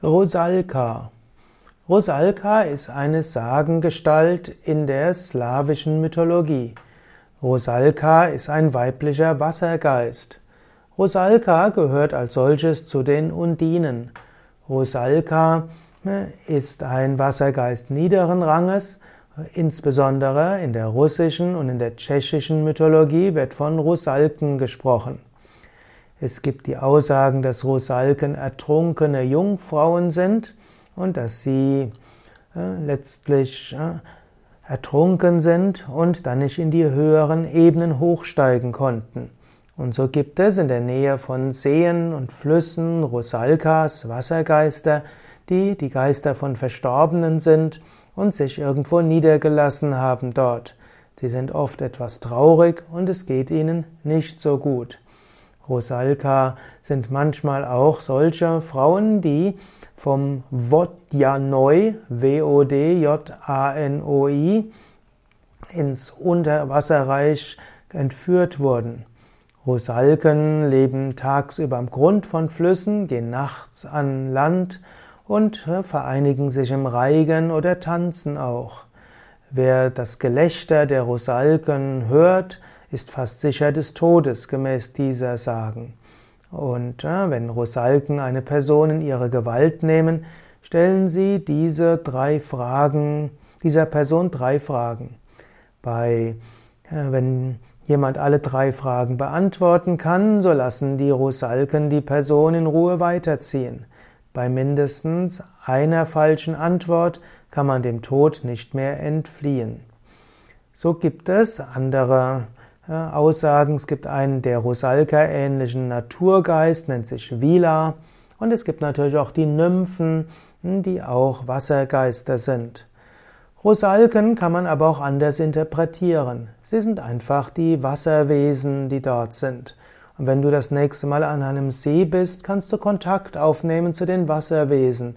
Rusalka. Rusalka ist eine Sagengestalt in der slawischen Mythologie. Rusalka ist ein weiblicher Wassergeist. Rusalka gehört als solches zu den Undinen. Rusalka ne, ist ein Wassergeist niederen Ranges. Insbesondere in der russischen und in der tschechischen Mythologie wird von Rusalken gesprochen. Es gibt die Aussagen, dass Rusalken ertrunkene Jungfrauen sind und dass sie äh, letztlich äh, ertrunken sind und dann nicht in die höheren Ebenen hochsteigen konnten. Und so gibt es in der Nähe von Seen und Flüssen Rusalkas, Wassergeister, die die Geister von Verstorbenen sind und sich irgendwo niedergelassen haben dort. Die sind oft etwas traurig und es geht ihnen nicht so gut. Rosalka sind manchmal auch solche Frauen, die vom Vodjanoi, W-O-D-J-A-N-O-I, ins Unterwasserreich entführt wurden. Rosalken leben tagsüber am Grund von Flüssen, gehen nachts an Land und vereinigen sich im Reigen oder tanzen auch. Wer das Gelächter der Rosalken hört, ist fast sicher des Todes, gemäß dieser Sagen. Und äh, wenn Rosalken eine Person in ihre Gewalt nehmen, stellen sie diese drei Fragen, dieser Person drei Fragen. Bei, äh, wenn jemand alle drei Fragen beantworten kann, so lassen die Rosalken die Person in Ruhe weiterziehen. Bei mindestens einer falschen Antwort kann man dem Tod nicht mehr entfliehen. So gibt es andere Aussagen. Es gibt einen der Rusalka-ähnlichen Naturgeist, nennt sich Vila. Und es gibt natürlich auch die Nymphen, die auch Wassergeister sind. Rusalken kann man aber auch anders interpretieren. Sie sind einfach die Wasserwesen, die dort sind. Und wenn du das nächste Mal an einem See bist, kannst du Kontakt aufnehmen zu den Wasserwesen.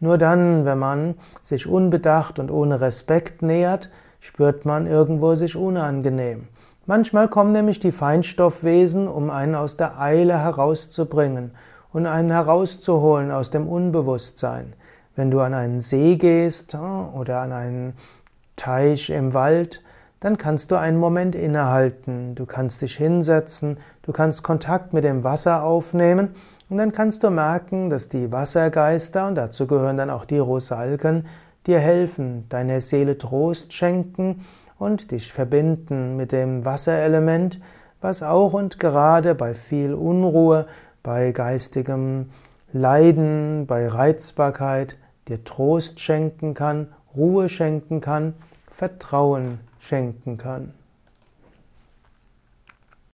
Nur dann, wenn man sich unbedacht und ohne Respekt nähert, spürt man irgendwo sich unangenehm. Manchmal kommen nämlich die Feinstoffwesen, um einen aus der Eile herauszubringen und einen herauszuholen aus dem Unbewusstsein. Wenn du an einen See gehst oh, oder an einen Teich im Wald, dann kannst du einen Moment innehalten, du kannst dich hinsetzen, du kannst Kontakt mit dem Wasser aufnehmen und dann kannst du merken, dass die Wassergeister, und dazu gehören dann auch die Rosalken, dir helfen, deiner Seele Trost schenken und dich verbinden mit dem Wasserelement, was auch und gerade bei viel Unruhe, bei geistigem Leiden, bei Reizbarkeit dir Trost schenken kann, Ruhe schenken kann, Vertrauen schenken kann.